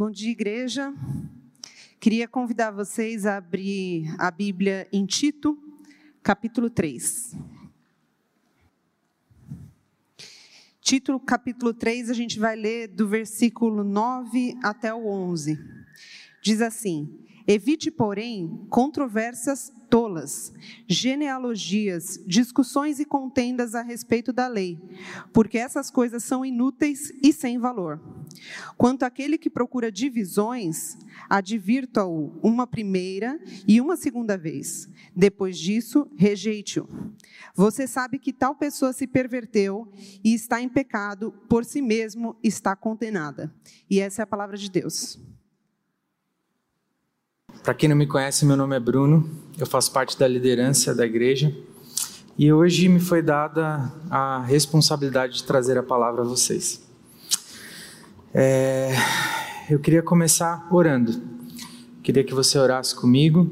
Bom dia, igreja. Queria convidar vocês a abrir a Bíblia em Tito, capítulo 3. Tito, capítulo 3, a gente vai ler do versículo 9 até o 11. Diz assim: Evite, porém, controvérsias tolas, genealogias, discussões e contendas a respeito da lei, porque essas coisas são inúteis e sem valor. Quanto àquele que procura divisões, advirta-o uma primeira e uma segunda vez. Depois disso, rejeite-o. Você sabe que tal pessoa se perverteu e está em pecado, por si mesmo está condenada. E essa é a palavra de Deus. Para quem não me conhece, meu nome é Bruno, eu faço parte da liderança da igreja e hoje me foi dada a responsabilidade de trazer a palavra a vocês. É, eu queria começar orando, queria que você orasse comigo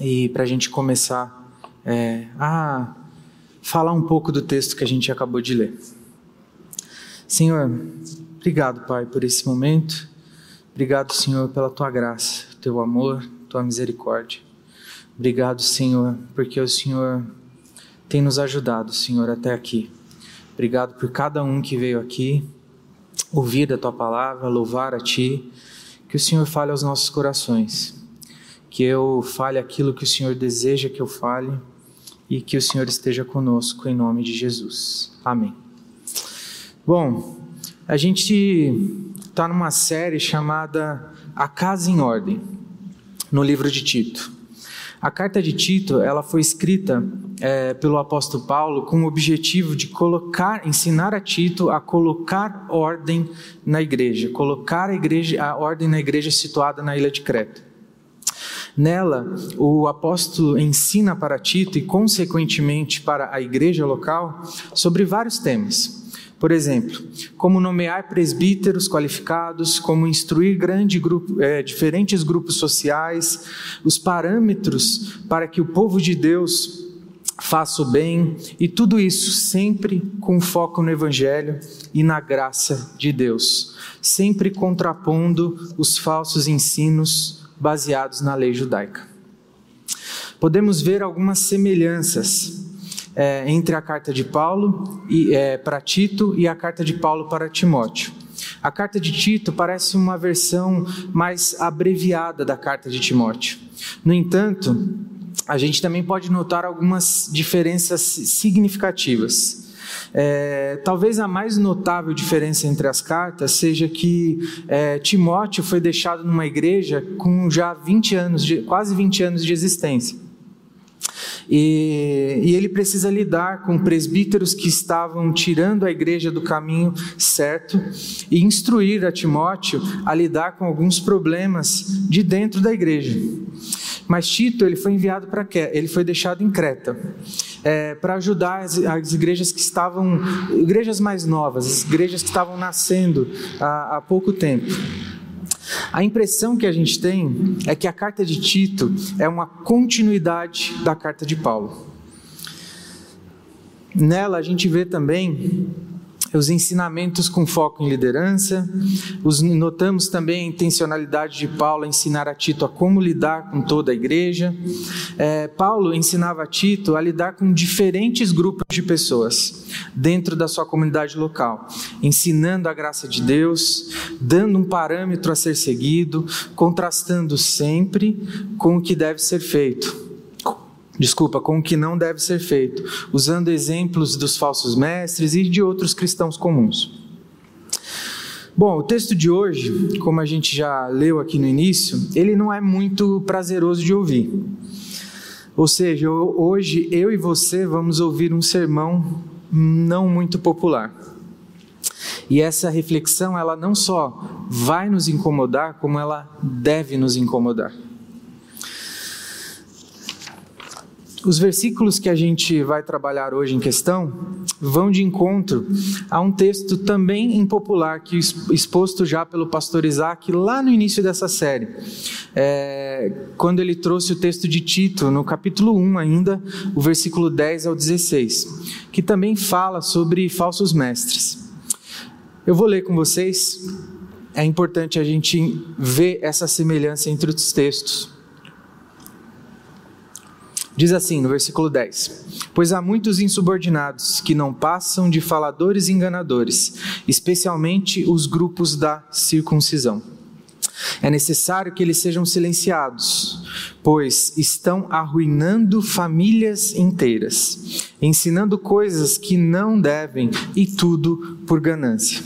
e para a gente começar é, a falar um pouco do texto que a gente acabou de ler. Senhor, obrigado, Pai, por esse momento. Obrigado, Senhor, pela tua graça, teu amor, tua misericórdia. Obrigado, Senhor, porque o Senhor tem nos ajudado, Senhor, até aqui. Obrigado por cada um que veio aqui ouvir a tua palavra, louvar a ti. Que o Senhor fale aos nossos corações. Que eu fale aquilo que o Senhor deseja que eu fale e que o Senhor esteja conosco em nome de Jesus. Amém. Bom, a gente está numa série chamada A Casa em Ordem, no livro de Tito. A carta de Tito ela foi escrita é, pelo apóstolo Paulo com o objetivo de colocar, ensinar a Tito a colocar ordem na igreja, colocar a, igreja, a ordem na igreja situada na ilha de Creta. Nela, o apóstolo ensina para Tito e, consequentemente, para a igreja local sobre vários temas. Por exemplo, como nomear presbíteros qualificados, como instruir grande grupo, é, diferentes grupos sociais, os parâmetros para que o povo de Deus faça o bem, e tudo isso sempre com foco no Evangelho e na graça de Deus, sempre contrapondo os falsos ensinos baseados na lei judaica. Podemos ver algumas semelhanças é, entre a carta de Paulo é, para Tito e a carta de Paulo para Timóteo. A carta de Tito parece uma versão mais abreviada da carta de Timóteo. No entanto, a gente também pode notar algumas diferenças significativas. É, talvez a mais notável diferença entre as cartas seja que é, Timóteo foi deixado numa igreja com já 20 anos, de, quase 20 anos de existência. E, e, ele precisa lidar com presbíteros que estavam tirando a igreja do caminho certo e instruir a Timóteo a lidar com alguns problemas de dentro da igreja. Mas Tito ele foi enviado para ele foi deixado em Creta é, para ajudar as, as, igrejas que estavam igrejas mais novas, as igrejas que estavam nascendo há, há pouco tempo. A impressão que a gente tem é que a carta de Tito é uma continuidade da carta de Paulo. Nela a gente vê também os ensinamentos com foco em liderança, os, notamos também a intencionalidade de Paulo a ensinar a Tito a como lidar com toda a igreja. É, Paulo ensinava a Tito a lidar com diferentes grupos de pessoas dentro da sua comunidade local, ensinando a graça de Deus, dando um parâmetro a ser seguido, contrastando sempre com o que deve ser feito desculpa, com o que não deve ser feito, usando exemplos dos falsos mestres e de outros cristãos comuns. Bom, o texto de hoje, como a gente já leu aqui no início, ele não é muito prazeroso de ouvir. Ou seja, hoje eu e você vamos ouvir um sermão não muito popular. E essa reflexão, ela não só vai nos incomodar, como ela deve nos incomodar. Os versículos que a gente vai trabalhar hoje em questão vão de encontro a um texto também impopular, que exposto já pelo pastor Isaac lá no início dessa série, é, quando ele trouxe o texto de Tito, no capítulo 1 ainda, o versículo 10 ao 16, que também fala sobre falsos mestres. Eu vou ler com vocês é importante a gente ver essa semelhança entre os textos. Diz assim no versículo 10: Pois há muitos insubordinados que não passam de faladores enganadores, especialmente os grupos da circuncisão. É necessário que eles sejam silenciados, pois estão arruinando famílias inteiras, ensinando coisas que não devem e tudo por ganância.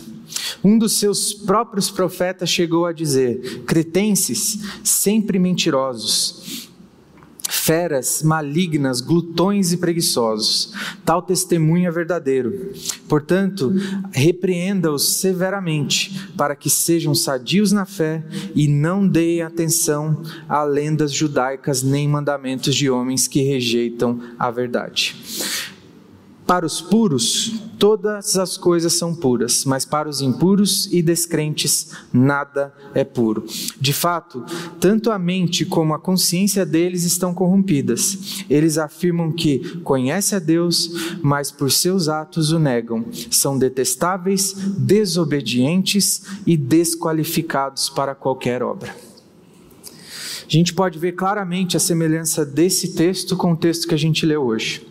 Um dos seus próprios profetas chegou a dizer: cretenses, sempre mentirosos, feras, malignas, glutões e preguiçosos. Tal testemunho é verdadeiro. Portanto, repreenda-os severamente, para que sejam sadios na fé e não deem atenção a lendas judaicas nem mandamentos de homens que rejeitam a verdade. Para os puros, todas as coisas são puras, mas para os impuros e descrentes, nada é puro. De fato, tanto a mente como a consciência deles estão corrompidas. Eles afirmam que conhecem a Deus, mas por seus atos o negam. São detestáveis, desobedientes e desqualificados para qualquer obra. A gente pode ver claramente a semelhança desse texto com o texto que a gente leu hoje.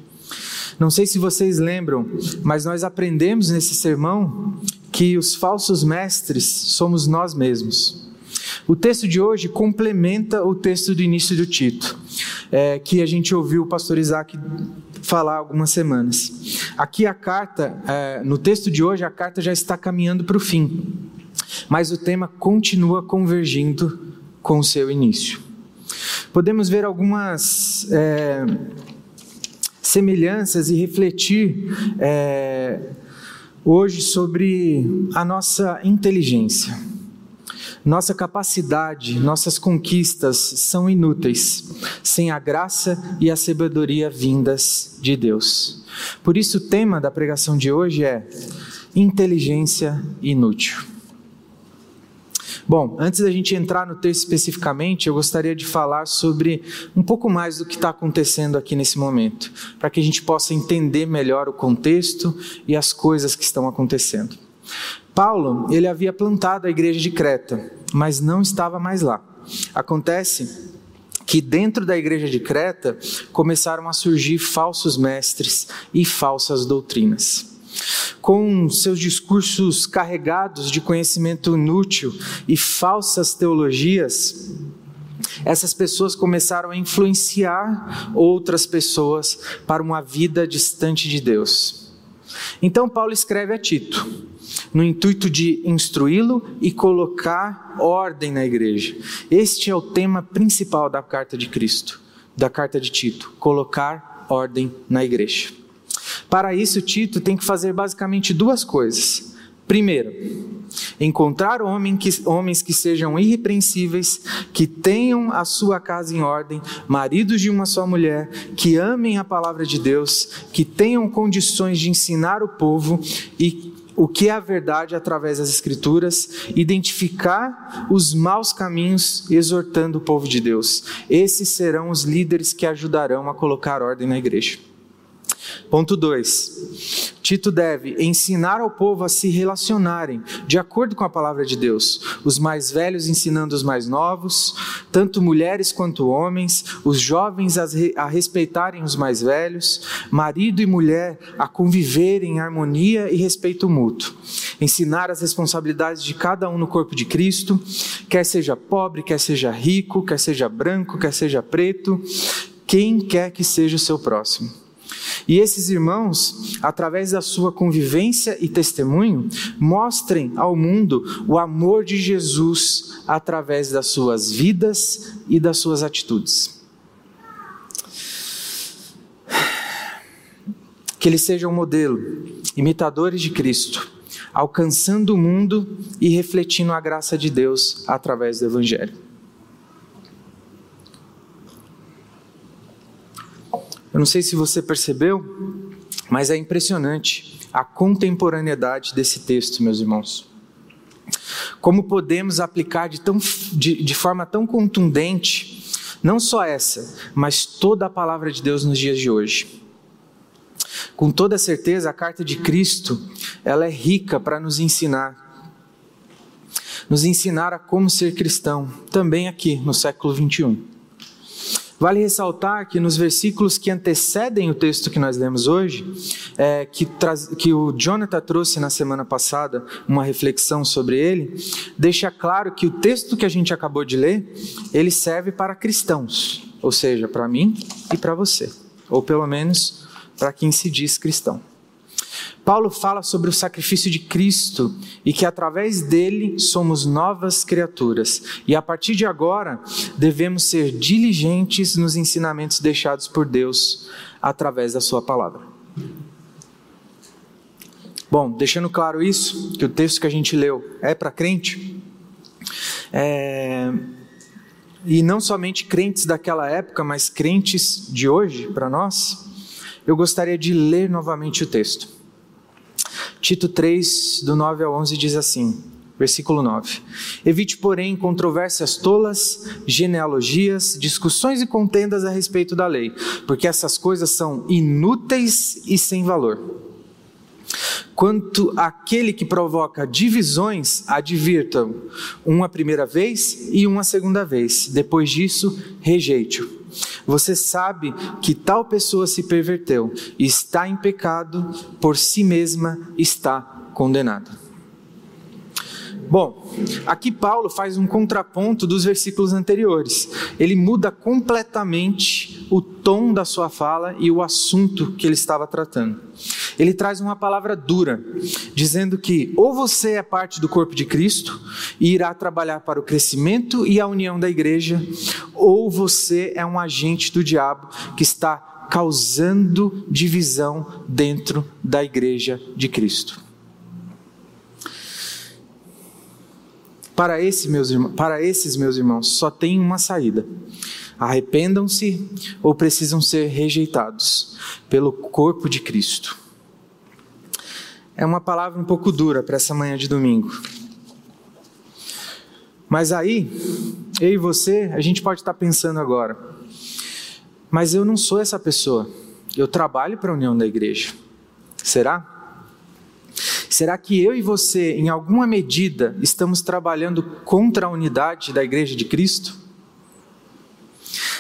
Não sei se vocês lembram, mas nós aprendemos nesse sermão que os falsos mestres somos nós mesmos. O texto de hoje complementa o texto do início do Tito, é, que a gente ouviu o pastor Isaac falar algumas semanas. Aqui a carta, é, no texto de hoje, a carta já está caminhando para o fim, mas o tema continua convergindo com o seu início. Podemos ver algumas. É, semelhanças e refletir é, hoje sobre a nossa inteligência. Nossa capacidade, nossas conquistas são inúteis sem a graça e a sabedoria vindas de Deus. Por isso, o tema da pregação de hoje é inteligência inútil. Bom, antes da gente entrar no texto especificamente, eu gostaria de falar sobre um pouco mais do que está acontecendo aqui nesse momento, para que a gente possa entender melhor o contexto e as coisas que estão acontecendo. Paulo, ele havia plantado a igreja de Creta, mas não estava mais lá. Acontece que dentro da igreja de Creta começaram a surgir falsos mestres e falsas doutrinas com seus discursos carregados de conhecimento inútil e falsas teologias, essas pessoas começaram a influenciar outras pessoas para uma vida distante de Deus. Então, Paulo escreve a Tito, no intuito de instruí-lo e colocar ordem na igreja. Este é o tema principal da carta de Cristo, da carta de Tito: colocar ordem na igreja. Para isso, Tito tem que fazer basicamente duas coisas. Primeiro, encontrar homens que sejam irrepreensíveis, que tenham a sua casa em ordem, maridos de uma só mulher, que amem a palavra de Deus, que tenham condições de ensinar o povo e o que é a verdade através das Escrituras, identificar os maus caminhos, exortando o povo de Deus. Esses serão os líderes que ajudarão a colocar ordem na igreja. Ponto 2. Tito deve ensinar ao povo a se relacionarem de acordo com a palavra de Deus. Os mais velhos ensinando os mais novos, tanto mulheres quanto homens, os jovens a, respeitarem os mais velhos, marido e mulher a conviverem em harmonia e respeito mútuo. Ensinar as responsabilidades de cada um no corpo de Cristo, quer seja pobre, quer seja rico, quer seja branco, quer seja preto, quem quer que seja o seu próximo. E esses irmãos, através da sua convivência e testemunho, mostrem ao mundo o amor de Jesus através das suas vidas e das suas atitudes. Que eles sejam modelo, imitadores de Cristo, alcançando o mundo e refletindo a graça de Deus através do Evangelho. Eu não sei se você percebeu, mas é impressionante a contemporaneidade desse texto, meus irmãos. Como podemos aplicar de, tão, de, de forma tão contundente, não só essa, mas toda a palavra de Deus nos dias de hoje. Com toda certeza, a carta de Cristo, ela é rica para nos ensinar. nos ensinar a como ser cristão, também aqui no século 21. Vale ressaltar que nos versículos que antecedem o texto que nós lemos hoje, é, que, traz, que o Jonathan trouxe na semana passada, uma reflexão sobre ele, deixa claro que o texto que a gente acabou de ler, ele serve para cristãos, ou seja, para mim e para você, ou pelo menos para quem se diz cristão. Paulo fala sobre o sacrifício de Cristo e que através dele somos novas criaturas. E a partir de agora, devemos ser diligentes nos ensinamentos deixados por Deus através da Sua palavra. Bom, deixando claro isso, que o texto que a gente leu é para crente, é, e não somente crentes daquela época, mas crentes de hoje, para nós, eu gostaria de ler novamente o texto. Tito 3, do 9 ao 11, diz assim, versículo 9: Evite, porém, controvérsias tolas, genealogias, discussões e contendas a respeito da lei, porque essas coisas são inúteis e sem valor. Quanto àquele que provoca divisões, advirtam uma primeira vez e uma segunda vez. Depois disso, rejeite-o. Você sabe que tal pessoa se perverteu está em pecado, por si mesma está condenada. Bom, aqui Paulo faz um contraponto dos versículos anteriores. Ele muda completamente o tom da sua fala e o assunto que ele estava tratando. Ele traz uma palavra dura, dizendo que ou você é parte do corpo de Cristo e irá trabalhar para o crescimento e a união da igreja, ou você é um agente do diabo que está causando divisão dentro da igreja de Cristo. Para, esse, meus irmãos, para esses meus irmãos, só tem uma saída. Arrependam-se ou precisam ser rejeitados pelo corpo de Cristo. É uma palavra um pouco dura para essa manhã de domingo. Mas aí, eu e você, a gente pode estar pensando agora, mas eu não sou essa pessoa. Eu trabalho para a união da igreja. Será? Será que eu e você, em alguma medida, estamos trabalhando contra a unidade da Igreja de Cristo?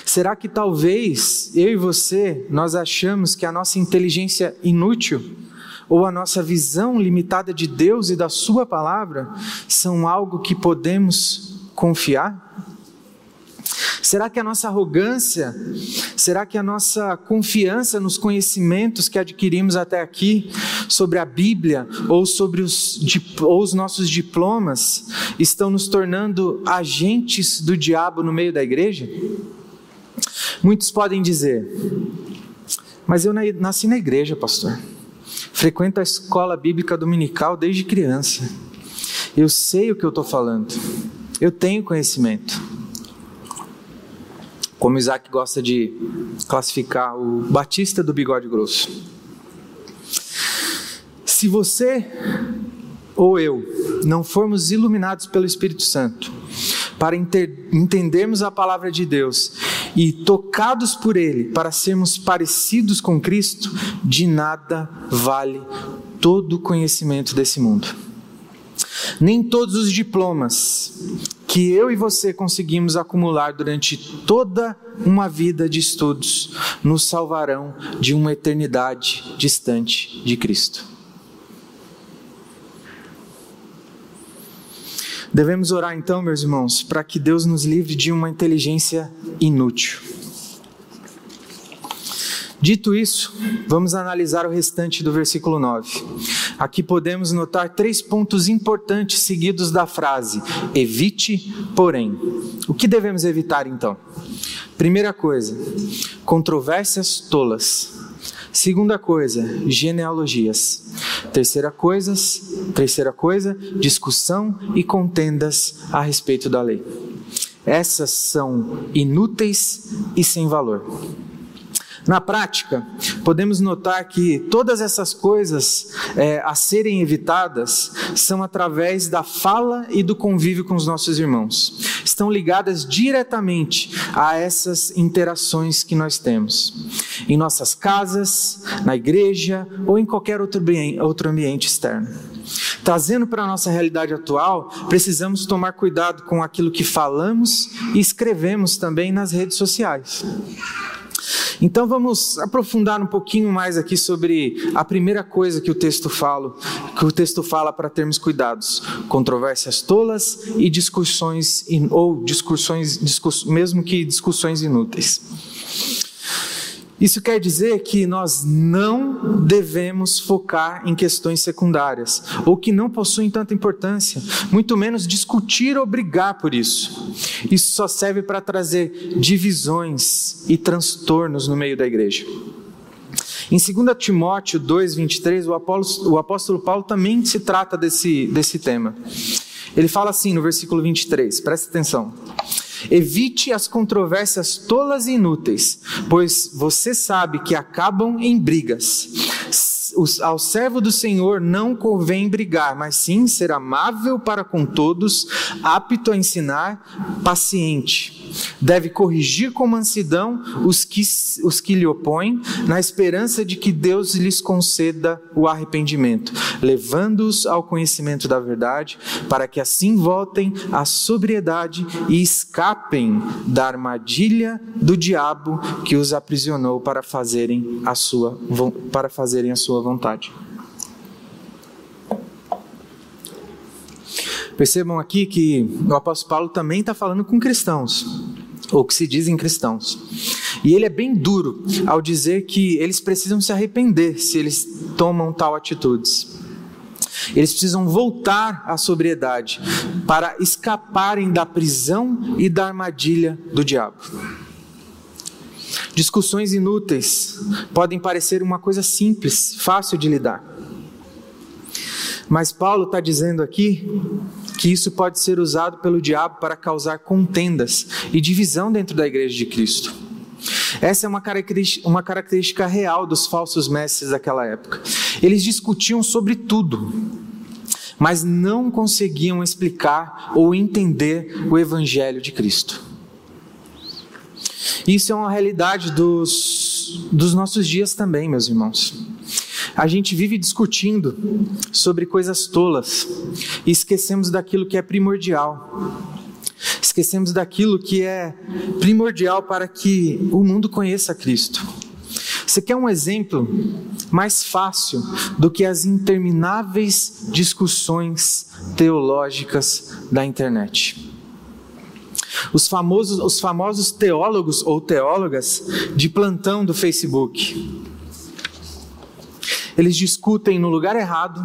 Será que talvez eu e você, nós achamos que a nossa inteligência inútil ou a nossa visão limitada de Deus e da Sua palavra são algo que podemos confiar? Será que a nossa arrogância, será que a nossa confiança nos conhecimentos que adquirimos até aqui sobre a Bíblia ou sobre os, ou os nossos diplomas estão nos tornando agentes do diabo no meio da igreja? Muitos podem dizer, mas eu nasci na igreja, pastor. Frequento a escola bíblica dominical desde criança. Eu sei o que eu estou falando. Eu tenho conhecimento como Isaac gosta de classificar o batista do bigode grosso. Se você ou eu não formos iluminados pelo Espírito Santo para entendermos a palavra de Deus e tocados por Ele para sermos parecidos com Cristo, de nada vale todo o conhecimento desse mundo. Nem todos os diplomas que eu e você conseguimos acumular durante toda uma vida de estudos nos salvarão de uma eternidade distante de Cristo. Devemos orar então, meus irmãos, para que Deus nos livre de uma inteligência inútil. Dito isso, vamos analisar o restante do versículo 9. Aqui podemos notar três pontos importantes seguidos da frase: evite, porém. O que devemos evitar então? Primeira coisa, controvérsias tolas. Segunda coisa, genealogias. Terceira coisa, terceira coisa, discussão e contendas a respeito da lei. Essas são inúteis e sem valor. Na prática, podemos notar que todas essas coisas é, a serem evitadas são através da fala e do convívio com os nossos irmãos. Estão ligadas diretamente a essas interações que nós temos. Em nossas casas, na igreja ou em qualquer outro ambiente externo. Trazendo para a nossa realidade atual, precisamos tomar cuidado com aquilo que falamos e escrevemos também nas redes sociais. Então vamos aprofundar um pouquinho mais aqui sobre a primeira coisa que o texto fala, que o texto fala para termos cuidados: controvérsias tolas e discussões ou discussões, discuss, mesmo que discussões inúteis. Isso quer dizer que nós não devemos focar em questões secundárias, ou que não possuem tanta importância, muito menos discutir ou brigar por isso. Isso só serve para trazer divisões e transtornos no meio da igreja. Em 2 Timóteo 2,23, o apóstolo, o apóstolo Paulo também se trata desse, desse tema. Ele fala assim no versículo 23, presta atenção. Evite as controvérsias tolas e inúteis, pois você sabe que acabam em brigas. Ao servo do Senhor não convém brigar, mas sim ser amável para com todos, apto a ensinar, paciente Deve corrigir com mansidão os que, os que lhe opõem, na esperança de que Deus lhes conceda o arrependimento, levando-os ao conhecimento da verdade, para que assim voltem à sobriedade e escapem da armadilha do diabo que os aprisionou para fazerem a sua, para fazerem a sua vontade. Percebam aqui que o apóstolo Paulo também está falando com cristãos, ou que se dizem cristãos. E ele é bem duro ao dizer que eles precisam se arrepender se eles tomam tal atitudes. Eles precisam voltar à sobriedade para escaparem da prisão e da armadilha do diabo. Discussões inúteis podem parecer uma coisa simples, fácil de lidar. Mas Paulo está dizendo aqui que isso pode ser usado pelo diabo para causar contendas e divisão dentro da igreja de Cristo. Essa é uma característica, uma característica real dos falsos mestres daquela época. Eles discutiam sobre tudo, mas não conseguiam explicar ou entender o Evangelho de Cristo. Isso é uma realidade dos, dos nossos dias também, meus irmãos. A gente vive discutindo sobre coisas tolas e esquecemos daquilo que é primordial. Esquecemos daquilo que é primordial para que o mundo conheça Cristo. Você quer um exemplo mais fácil do que as intermináveis discussões teológicas da internet? Os famosos, os famosos teólogos ou teólogas de plantão do Facebook eles discutem no lugar errado,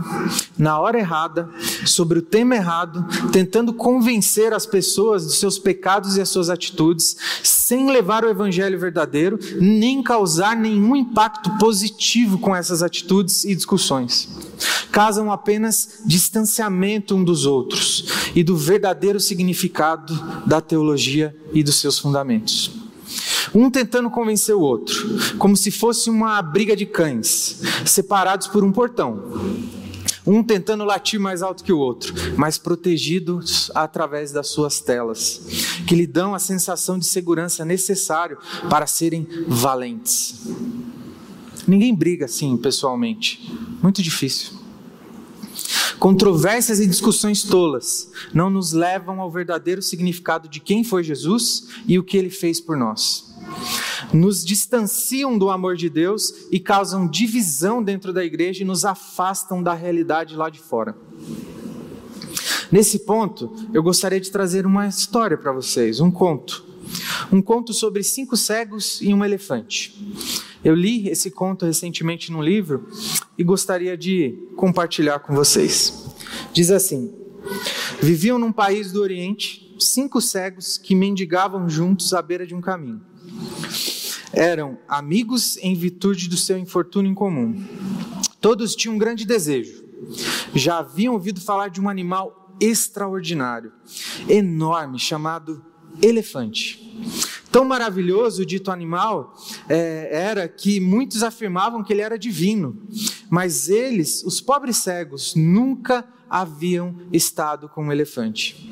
na hora errada, sobre o tema errado, tentando convencer as pessoas dos seus pecados e as suas atitudes, sem levar o evangelho verdadeiro, nem causar nenhum impacto positivo com essas atitudes e discussões. Causam apenas distanciamento um dos outros e do verdadeiro significado da teologia e dos seus fundamentos um tentando convencer o outro, como se fosse uma briga de cães, separados por um portão. Um tentando latir mais alto que o outro, mas protegidos através das suas telas, que lhe dão a sensação de segurança necessária para serem valentes. Ninguém briga assim pessoalmente, muito difícil. Controvérsias e discussões tolas não nos levam ao verdadeiro significado de quem foi Jesus e o que ele fez por nós nos distanciam do amor de Deus e causam divisão dentro da igreja e nos afastam da realidade lá de fora. Nesse ponto, eu gostaria de trazer uma história para vocês, um conto. Um conto sobre cinco cegos e um elefante. Eu li esse conto recentemente num livro e gostaria de compartilhar com vocês. Diz assim: Viviam num país do Oriente cinco cegos que mendigavam juntos à beira de um caminho. Eram amigos em virtude do seu infortúnio em comum. Todos tinham um grande desejo. Já haviam ouvido falar de um animal extraordinário, enorme, chamado elefante. Tão maravilhoso o dito animal é, era que muitos afirmavam que ele era divino, mas eles, os pobres cegos, nunca haviam estado com um elefante.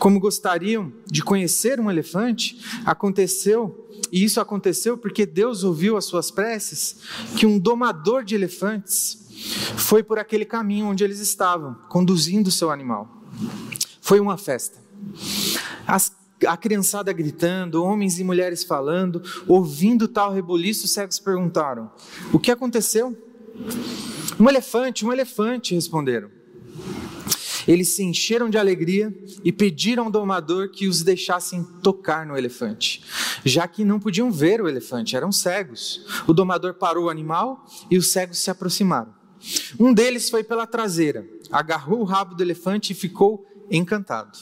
Como gostariam de conhecer um elefante, aconteceu e isso aconteceu porque Deus ouviu as suas preces, que um domador de elefantes foi por aquele caminho onde eles estavam, conduzindo seu animal. Foi uma festa. As, a criançada gritando, homens e mulheres falando, ouvindo tal reboliço, os cegos perguntaram: O que aconteceu? Um elefante, um elefante, responderam. Eles se encheram de alegria e pediram ao domador que os deixassem tocar no elefante, já que não podiam ver o elefante, eram cegos. O domador parou o animal e os cegos se aproximaram. Um deles foi pela traseira, agarrou o rabo do elefante e ficou encantado.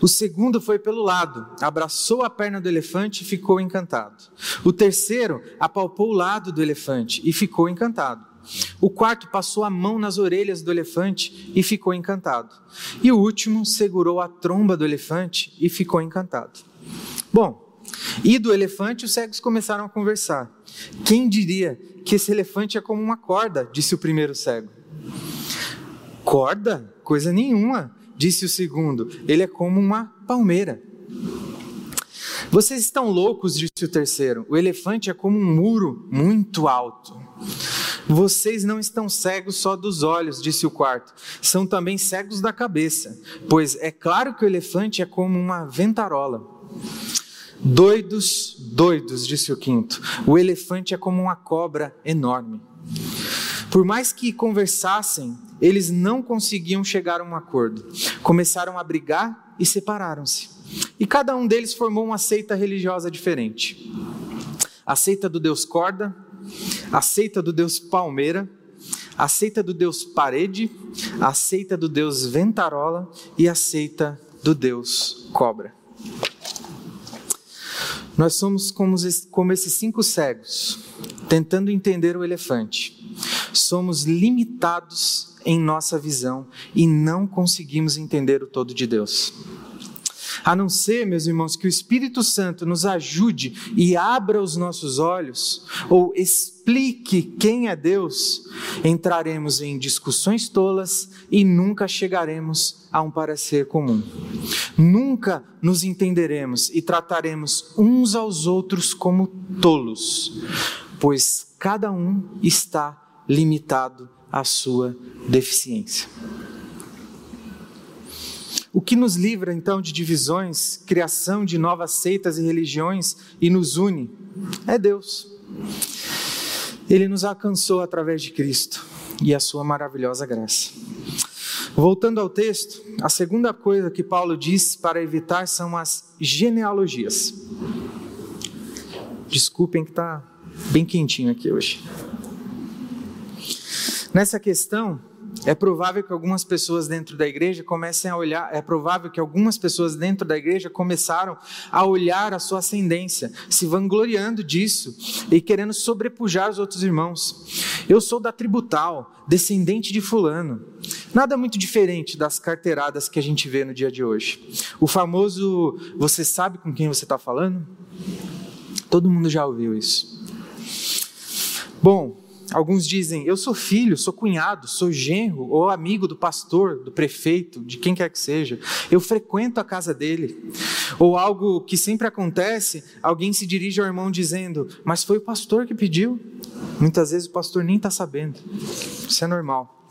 O segundo foi pelo lado, abraçou a perna do elefante e ficou encantado. O terceiro apalpou o lado do elefante e ficou encantado. O quarto passou a mão nas orelhas do elefante e ficou encantado. E o último segurou a tromba do elefante e ficou encantado. Bom, e do elefante os cegos começaram a conversar. Quem diria que esse elefante é como uma corda? disse o primeiro cego. Corda? Coisa nenhuma, disse o segundo. Ele é como uma palmeira. Vocês estão loucos, disse o terceiro. O elefante é como um muro muito alto. Vocês não estão cegos só dos olhos, disse o quarto, são também cegos da cabeça, pois é claro que o elefante é como uma ventarola. Doidos, doidos, disse o quinto, o elefante é como uma cobra enorme. Por mais que conversassem, eles não conseguiam chegar a um acordo. Começaram a brigar e separaram-se. E cada um deles formou uma seita religiosa diferente. A seita do deus corda, a seita do deus palmeira, a seita do deus parede, a seita do deus ventarola e a seita do deus cobra. Nós somos como, como esses cinco cegos, tentando entender o elefante. Somos limitados em nossa visão e não conseguimos entender o todo de Deus. A não ser, meus irmãos, que o Espírito Santo nos ajude e abra os nossos olhos, ou explique quem é Deus, entraremos em discussões tolas e nunca chegaremos a um parecer comum. Nunca nos entenderemos e trataremos uns aos outros como tolos, pois cada um está limitado à sua deficiência. O que nos livra então de divisões, criação de novas seitas e religiões e nos une é Deus. Ele nos alcançou através de Cristo e a sua maravilhosa graça. Voltando ao texto, a segunda coisa que Paulo diz para evitar são as genealogias. Desculpem que está bem quentinho aqui hoje. Nessa questão, é provável que algumas pessoas dentro da igreja comecem a olhar, é provável que algumas pessoas dentro da igreja começaram a olhar a sua ascendência, se vangloriando disso e querendo sobrepujar os outros irmãos. Eu sou da tribo tal, descendente de fulano. Nada muito diferente das carteiradas que a gente vê no dia de hoje. O famoso, você sabe com quem você está falando? Todo mundo já ouviu isso. Bom, Alguns dizem: Eu sou filho, sou cunhado, sou genro ou amigo do pastor, do prefeito, de quem quer que seja. Eu frequento a casa dele. Ou algo que sempre acontece: alguém se dirige ao irmão dizendo: Mas foi o pastor que pediu. Muitas vezes o pastor nem está sabendo. Isso é normal.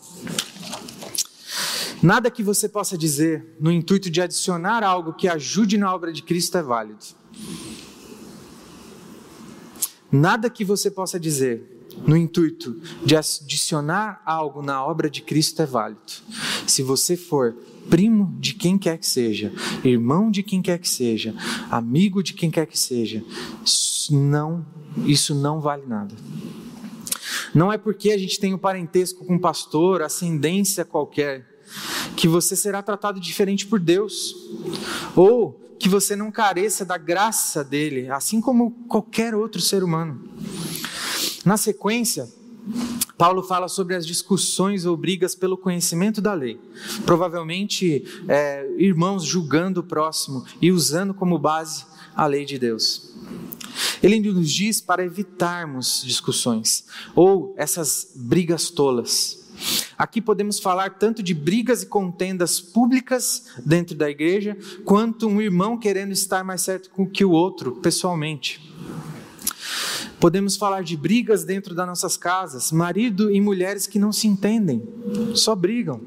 Nada que você possa dizer no intuito de adicionar algo que ajude na obra de Cristo é válido. Nada que você possa dizer no intuito de adicionar algo na obra de Cristo é válido. Se você for primo de quem quer que seja, irmão de quem quer que seja, amigo de quem quer que seja, não, isso não vale nada. Não é porque a gente tem um parentesco com um pastor, ascendência qualquer, que você será tratado diferente por Deus, ou que você não careça da graça dele, assim como qualquer outro ser humano. Na sequência, Paulo fala sobre as discussões ou brigas pelo conhecimento da lei. Provavelmente, é, irmãos julgando o próximo e usando como base a lei de Deus. Ele nos diz para evitarmos discussões ou essas brigas tolas. Aqui podemos falar tanto de brigas e contendas públicas dentro da igreja, quanto um irmão querendo estar mais certo que o outro pessoalmente. Podemos falar de brigas dentro das nossas casas, marido e mulheres que não se entendem, só brigam.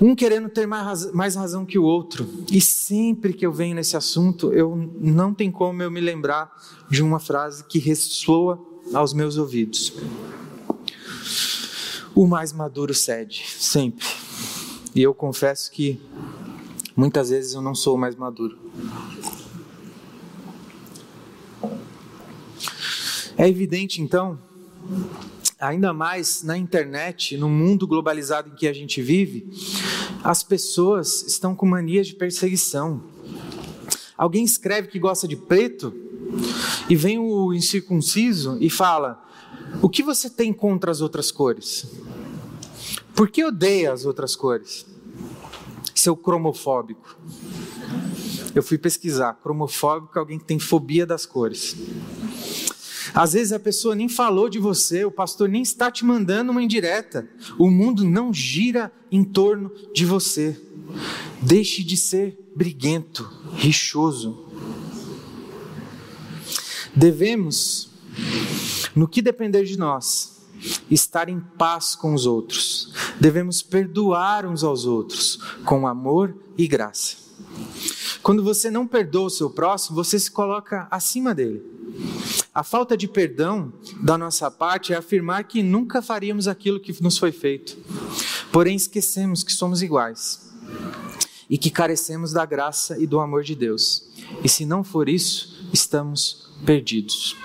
Um querendo ter mais, razão que o outro. E sempre que eu venho nesse assunto, eu não tem como eu me lembrar de uma frase que ressoa aos meus ouvidos. O mais maduro cede, sempre. E eu confesso que muitas vezes eu não sou o mais maduro. É evidente então, ainda mais na internet, no mundo globalizado em que a gente vive, as pessoas estão com mania de perseguição. Alguém escreve que gosta de preto e vem o incircunciso e fala: O que você tem contra as outras cores? Por que odeia as outras cores? Seu cromofóbico. Eu fui pesquisar. Cromofóbico é alguém que tem fobia das cores. Às vezes a pessoa nem falou de você, o pastor nem está te mandando uma indireta. O mundo não gira em torno de você. Deixe de ser briguento, rixoso. Devemos, no que depender de nós, estar em paz com os outros. Devemos perdoar uns aos outros com amor e graça. Quando você não perdoa o seu próximo, você se coloca acima dele. A falta de perdão da nossa parte é afirmar que nunca faríamos aquilo que nos foi feito. Porém, esquecemos que somos iguais e que carecemos da graça e do amor de Deus. E se não for isso, estamos perdidos.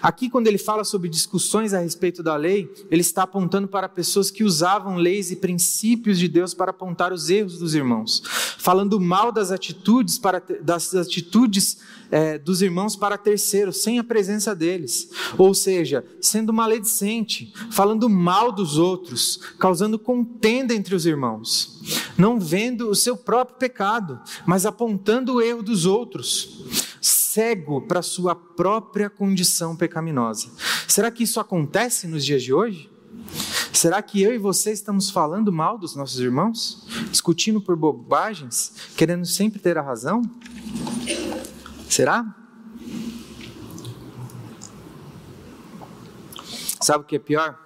Aqui, quando ele fala sobre discussões a respeito da lei, ele está apontando para pessoas que usavam leis e princípios de Deus para apontar os erros dos irmãos, falando mal das atitudes, para, das atitudes é, dos irmãos para terceiros, sem a presença deles, ou seja, sendo maledicente, falando mal dos outros, causando contenda entre os irmãos, não vendo o seu próprio pecado, mas apontando o erro dos outros cego para sua própria condição pecaminosa. Será que isso acontece nos dias de hoje? Será que eu e você estamos falando mal dos nossos irmãos? Discutindo por bobagens? Querendo sempre ter a razão? Será? Sabe o que é pior?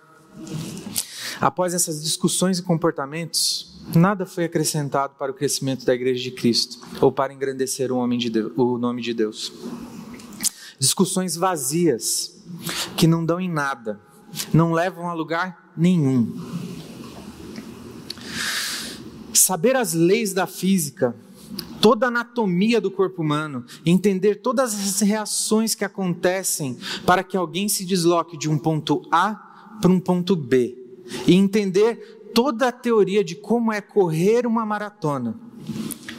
Após essas discussões e comportamentos, Nada foi acrescentado para o crescimento da Igreja de Cristo ou para engrandecer o, de Deus, o nome de Deus. Discussões vazias que não dão em nada, não levam a lugar nenhum. Saber as leis da física, toda a anatomia do corpo humano, entender todas as reações que acontecem para que alguém se desloque de um ponto A para um ponto B, e entender toda a teoria de como é correr uma maratona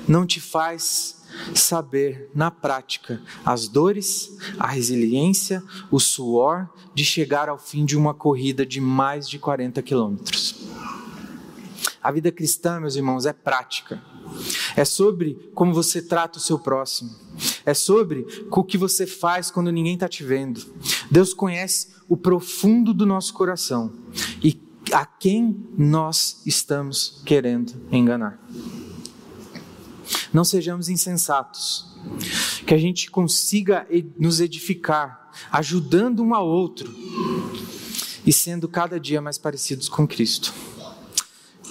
não te faz saber na prática as dores, a resiliência, o suor de chegar ao fim de uma corrida de mais de 40 quilômetros. A vida cristã, meus irmãos, é prática. É sobre como você trata o seu próximo. É sobre o que você faz quando ninguém está te vendo. Deus conhece o profundo do nosso coração e a quem nós estamos querendo enganar. Não sejamos insensatos, que a gente consiga nos edificar, ajudando um ao outro e sendo cada dia mais parecidos com Cristo.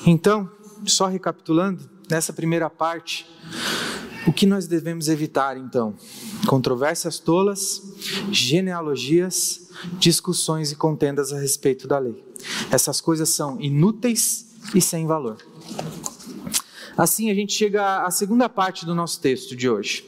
Então, só recapitulando, nessa primeira parte, o que nós devemos evitar então? Controvérsias tolas, genealogias, discussões e contendas a respeito da lei. Essas coisas são inúteis e sem valor. Assim a gente chega à segunda parte do nosso texto de hoje,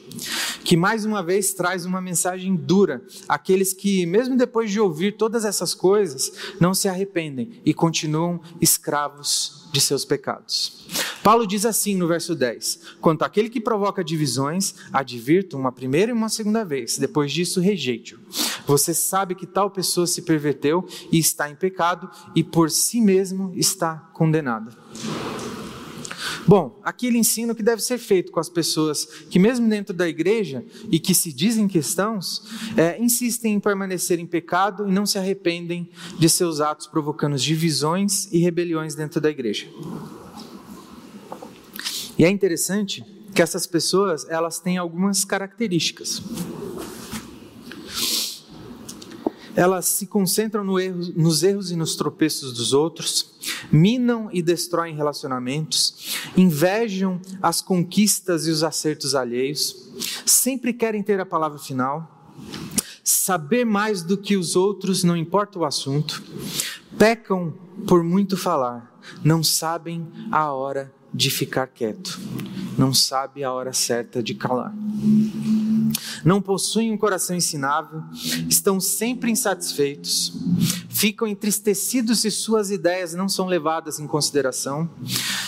que mais uma vez traz uma mensagem dura àqueles que, mesmo depois de ouvir todas essas coisas, não se arrependem e continuam escravos de seus pecados. Paulo diz assim no verso 10: Quanto àquele que provoca divisões, advirto uma primeira e uma segunda vez, depois disso rejeite-o. Você sabe que tal pessoa se perverteu e está em pecado e por si mesmo está condenada. Bom, aqui ele ensina o que deve ser feito com as pessoas que, mesmo dentro da igreja e que se dizem cristãos, é, insistem em permanecer em pecado e não se arrependem de seus atos, provocando divisões e rebeliões dentro da igreja. E é interessante que essas pessoas, elas têm algumas características. Elas se concentram no erro, nos erros e nos tropeços dos outros, minam e destroem relacionamentos, invejam as conquistas e os acertos alheios, sempre querem ter a palavra final, saber mais do que os outros, não importa o assunto, pecam por muito falar, não sabem a hora de ficar quieto, não sabem a hora certa de calar não possuem um coração ensinável, estão sempre insatisfeitos, ficam entristecidos se suas ideias não são levadas em consideração,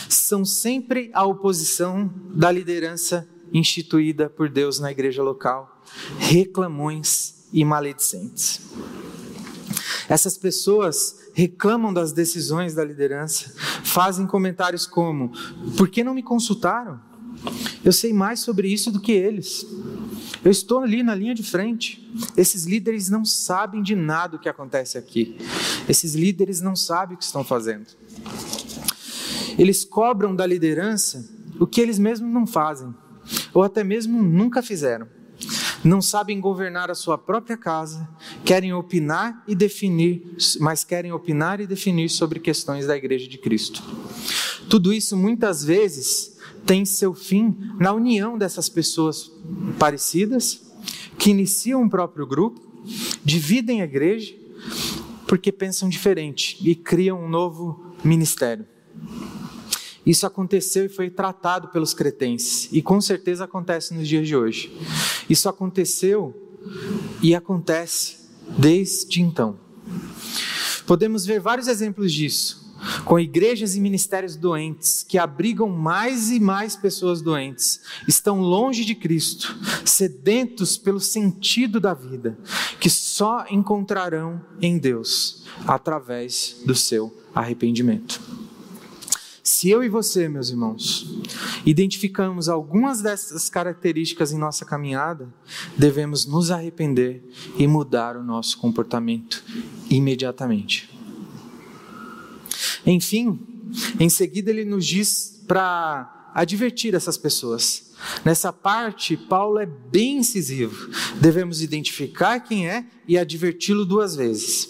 são sempre a oposição da liderança instituída por Deus na igreja local, reclamões e maledicentes. Essas pessoas reclamam das decisões da liderança, fazem comentários como: por que não me consultaram? Eu sei mais sobre isso do que eles. Eu estou ali na linha de frente. Esses líderes não sabem de nada o que acontece aqui. Esses líderes não sabem o que estão fazendo. Eles cobram da liderança o que eles mesmos não fazem, ou até mesmo nunca fizeram. Não sabem governar a sua própria casa, querem opinar e definir, mas querem opinar e definir sobre questões da igreja de Cristo. Tudo isso muitas vezes tem seu fim na união dessas pessoas parecidas, que iniciam um próprio grupo, dividem a igreja, porque pensam diferente e criam um novo ministério. Isso aconteceu e foi tratado pelos cretenses, e com certeza acontece nos dias de hoje. Isso aconteceu e acontece desde então. Podemos ver vários exemplos disso com igrejas e ministérios doentes, que abrigam mais e mais pessoas doentes, estão longe de Cristo, sedentos pelo sentido da vida, que só encontrarão em Deus através do seu arrependimento. Se eu e você, meus irmãos, identificamos algumas dessas características em nossa caminhada, devemos nos arrepender e mudar o nosso comportamento imediatamente. Enfim, em seguida ele nos diz para advertir essas pessoas. Nessa parte, Paulo é bem incisivo. Devemos identificar quem é e adverti-lo duas vezes.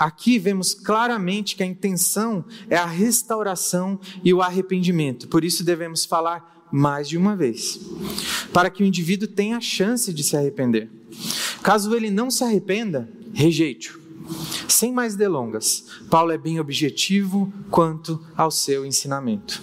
Aqui vemos claramente que a intenção é a restauração e o arrependimento. Por isso devemos falar mais de uma vez, para que o indivíduo tenha a chance de se arrepender. Caso ele não se arrependa, rejeite-o. Sem mais delongas, Paulo é bem objetivo quanto ao seu ensinamento.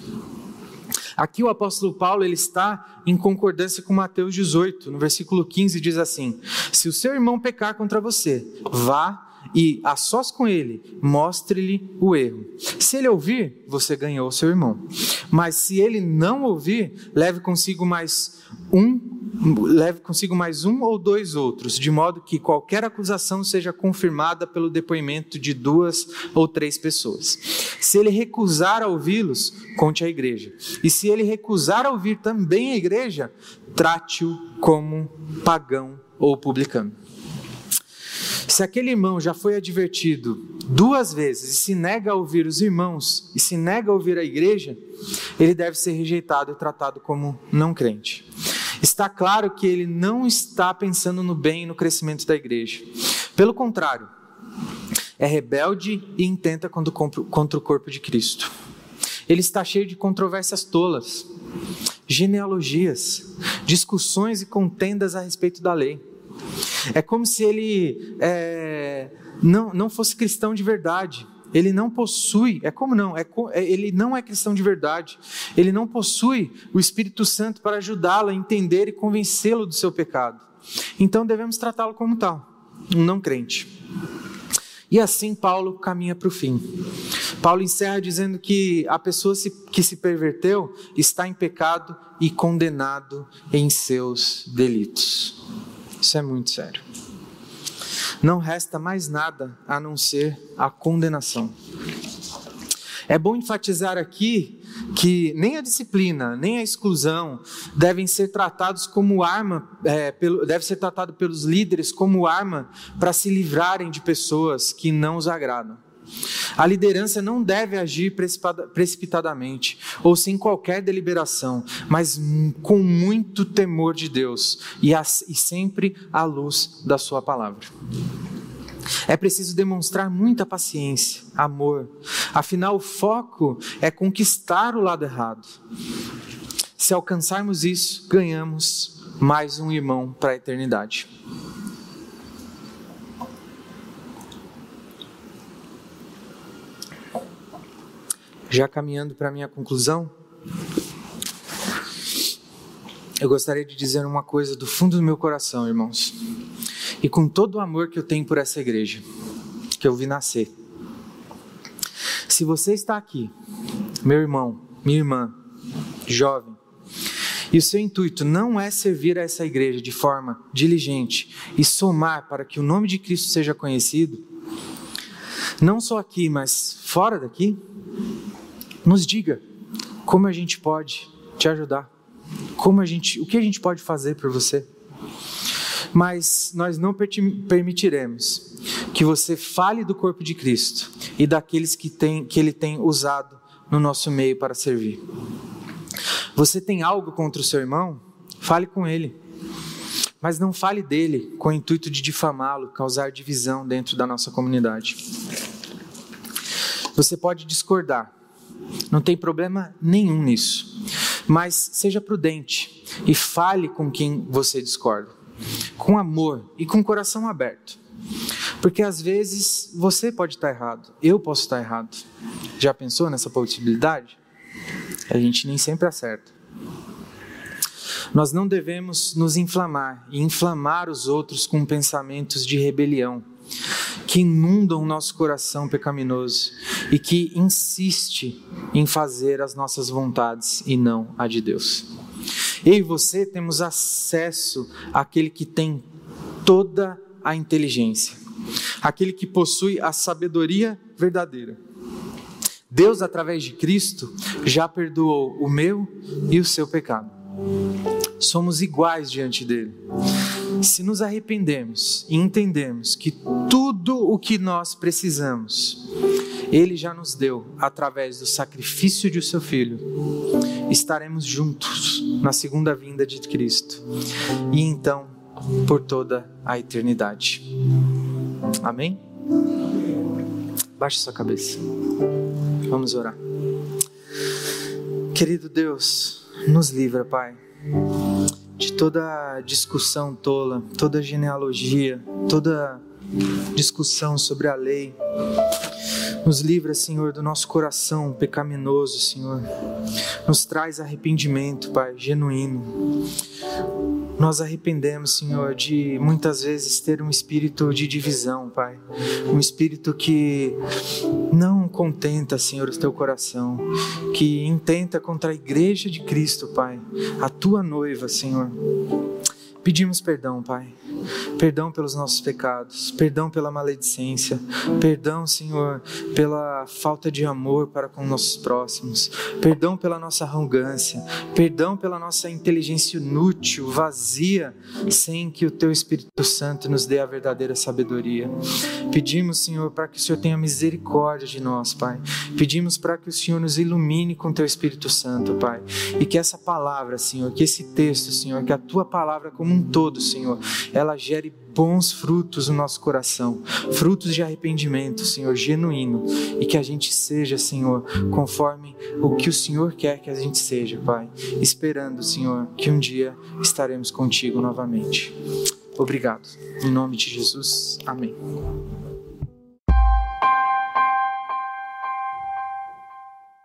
Aqui o apóstolo Paulo ele está em concordância com Mateus 18, no versículo 15 diz assim: Se o seu irmão pecar contra você, vá e, a sós com ele, mostre-lhe o erro. Se ele ouvir, você ganhou seu irmão. Mas se ele não ouvir, leve consigo mais um, leve consigo mais um ou dois outros, de modo que qualquer acusação seja confirmada pelo depoimento de duas ou três pessoas. Se ele recusar a ouvi-los, conte à igreja. E se ele recusar a ouvir também a igreja, trate-o como pagão ou publicano. Se aquele irmão já foi advertido duas vezes e se nega a ouvir os irmãos e se nega a ouvir a igreja, ele deve ser rejeitado e tratado como não crente. Está claro que ele não está pensando no bem e no crescimento da igreja. Pelo contrário, é rebelde e intenta contra o corpo de Cristo. Ele está cheio de controvérsias tolas, genealogias, discussões e contendas a respeito da lei. É como se ele é, não, não fosse cristão de verdade. Ele não possui, é como não? É, é, ele não é cristão de verdade. Ele não possui o Espírito Santo para ajudá-lo a entender e convencê-lo do seu pecado. Então devemos tratá-lo como tal, um não crente. E assim Paulo caminha para o fim. Paulo encerra dizendo que a pessoa que se perverteu está em pecado e condenado em seus delitos. Isso é muito sério. Não resta mais nada a não ser a condenação. É bom enfatizar aqui que nem a disciplina, nem a exclusão devem ser tratados como arma, é, pelo, deve ser tratado pelos líderes como arma para se livrarem de pessoas que não os agradam. A liderança não deve agir precipitadamente ou sem qualquer deliberação, mas com muito temor de Deus e, sempre à luz da Sua palavra. É preciso demonstrar muita paciência, amor. Afinal, o foco é conquistar o lado errado. Se alcançarmos isso, ganhamos mais um irmão para a eternidade. Já caminhando para a minha conclusão, eu gostaria de dizer uma coisa do fundo do meu coração, irmãos, e com todo o amor que eu tenho por essa igreja, que eu vi nascer. Se você está aqui, meu irmão, minha irmã, jovem, e o seu intuito não é servir a essa igreja de forma diligente e somar para que o nome de Cristo seja conhecido, não só aqui, mas fora daqui, nos diga como a gente pode te ajudar, como a gente, o que a gente pode fazer por você. Mas nós não permitiremos que você fale do corpo de Cristo e daqueles que, tem, que Ele tem usado no nosso meio para servir. Você tem algo contra o seu irmão? Fale com ele. Mas não fale dele com o intuito de difamá-lo, causar divisão dentro da nossa comunidade. Você pode discordar, não tem problema nenhum nisso. Mas seja prudente e fale com quem você discorda, com amor e com coração aberto. Porque às vezes você pode estar errado, eu posso estar errado. Já pensou nessa possibilidade? A gente nem sempre acerta. Nós não devemos nos inflamar e inflamar os outros com pensamentos de rebelião que inundam nosso coração pecaminoso e que insiste em fazer as nossas vontades e não a de Deus. Eu e você temos acesso àquele que tem toda a inteligência, aquele que possui a sabedoria verdadeira. Deus, através de Cristo, já perdoou o meu e o seu pecado. Somos iguais diante dele. Se nos arrependermos e entendermos que tudo o que nós precisamos, Ele já nos deu através do sacrifício de seu Filho, estaremos juntos na segunda vinda de Cristo e então por toda a eternidade. Amém? Baixe sua cabeça. Vamos orar. Querido Deus, nos livra, Pai de toda discussão tola, toda genealogia, toda discussão sobre a lei. Nos livra, Senhor, do nosso coração pecaminoso, Senhor. Nos traz arrependimento, Pai, genuíno. Nós arrependemos, Senhor, de muitas vezes ter um espírito de divisão, Pai. Um espírito que não contenta, Senhor, o teu coração, que intenta contra a igreja de Cristo, Pai, a tua noiva, Senhor. Pedimos perdão, Pai. Perdão pelos nossos pecados, perdão pela maledicência, perdão, Senhor, pela falta de amor para com nossos próximos, perdão pela nossa arrogância, perdão pela nossa inteligência inútil, vazia, sem que o Teu Espírito Santo nos dê a verdadeira sabedoria. Pedimos, Senhor, para que o Senhor tenha misericórdia de nós, Pai. Pedimos para que o Senhor nos ilumine com Teu Espírito Santo, Pai, e que essa palavra, Senhor, que esse texto, Senhor, que a Tua palavra como um todo, Senhor, ela gere bons frutos no nosso coração, frutos de arrependimento, Senhor, genuíno, e que a gente seja, Senhor, conforme o que o Senhor quer que a gente seja, Pai, esperando, Senhor, que um dia estaremos contigo novamente. Obrigado. Em nome de Jesus. Amém.